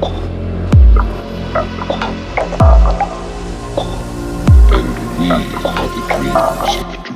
And we are the dreamers of dreams.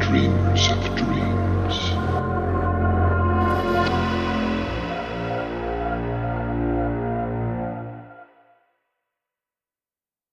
Are the